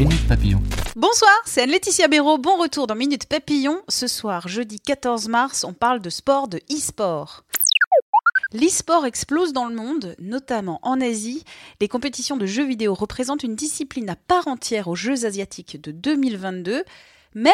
Minute Papillon. Bonsoir, c'est Anne-Laetitia Béraud. Bon retour dans Minute Papillon. Ce soir, jeudi 14 mars, on parle de sport, de e-sport. L'e-sport explose dans le monde, notamment en Asie. Les compétitions de jeux vidéo représentent une discipline à part entière aux Jeux asiatiques de 2022, mais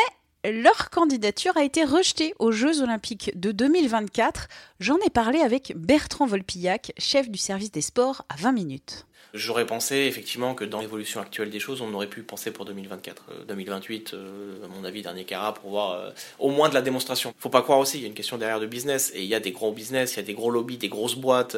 leur candidature a été rejetée aux Jeux olympiques de 2024. J'en ai parlé avec Bertrand Volpillac, chef du service des sports à 20 minutes. J'aurais pensé effectivement que dans l'évolution actuelle des choses, on aurait pu penser pour 2024. 2028, euh, euh, à mon avis, dernier carat pour voir euh, au moins de la démonstration. Faut pas croire aussi, il y a une question derrière de business et il y a des gros business, il y a des gros lobbies, des grosses boîtes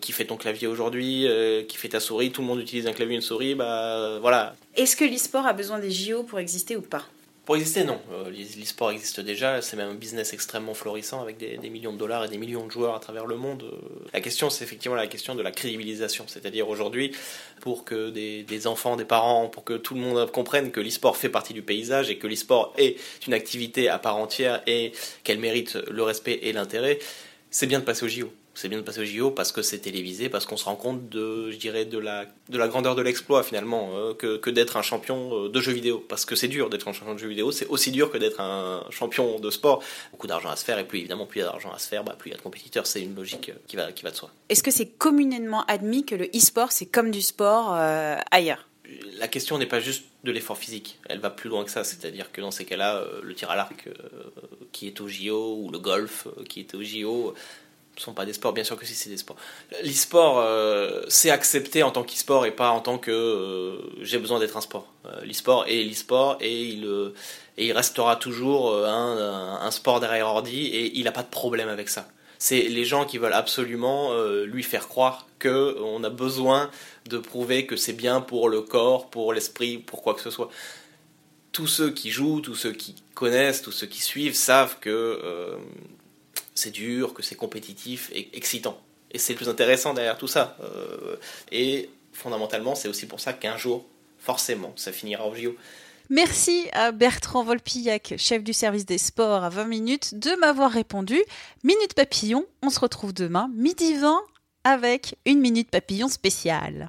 qui fait ton clavier aujourd'hui, qui fait ta souris, tout le monde utilise un clavier et une souris, bah voilà. Est-ce que l'e-sport a besoin des JO pour exister ou pas? Pour exister, non. Euh, l'e-sport existe déjà, c'est même un business extrêmement florissant avec des, millions de dollars et des millions de joueurs à travers le monde. Euh, la question, c'est effectivement la question de la crédibilisation. C'est-à-dire aujourd'hui, pour que des, enfants, des parents, pour que tout le monde comprenne que l'e-sport fait partie du paysage et que l'e-sport est une activité à part entière et qu'elle mérite le respect et l'intérêt, c'est bien de passer au JO c'est bien de passer au JO parce que c'est télévisé, parce qu'on se rend compte de, je dirais, de la, de la grandeur de l'exploit finalement, euh, que, que d'être un champion euh, de jeux vidéo. Parce que c'est dur d'être un champion de jeux vidéo, c'est aussi dur que d'être un champion de sport. Beaucoup d'argent à se faire, et plus évidemment, plus il y a d'argent à se faire, bah, plus il y a de compétiteurs, c'est une logique euh, qui va, qui va de soi. Est-ce que c'est communément admis que le e-sport, c'est comme du sport ailleurs? La question n'est pas juste de l'effort physique, elle va plus loin que ça, c'est-à-dire que dans ces cas-là, le tir à l'arc qui est au JO ou le golf qui est au JO, sont pas des sports, bien sûr que si c'est des sports. L'e-sport, euh, c'est accepté en tant qu'e-sport et pas en tant que euh, j'ai besoin d'être un sport. Euh, l'e-sport est l'e-sport et il, et il restera toujours un, sport derrière ordi et il n'a pas de problème avec ça. C'est les gens qui veulent absolument lui faire croire qu'on a besoin de prouver que c'est bien pour le corps, pour l'esprit, pour quoi que ce soit. Tous ceux qui jouent, tous ceux qui connaissent, tous ceux qui suivent savent que c'est dur, que c'est compétitif et excitant. Et c'est le plus intéressant derrière tout ça. Euh, et fondamentalement, c'est aussi pour ça qu'un jour, forcément, ça finira au JO. Merci à Bertrand Volpillac, chef du service des sports à 20 minutes, de m'avoir répondu. Minute Papillon, on se retrouve demain, midi 20, avec une Minute Papillon spéciale.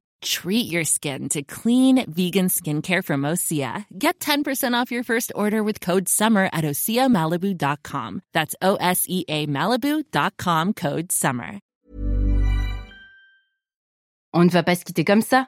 Treat your skin to clean, vegan skincare from Osea. Get 10% off your first order with code SUMMER at OseaMalibu.com. That's O S E A Malibu.com code SUMMER. On ne va pas se quitter comme ça.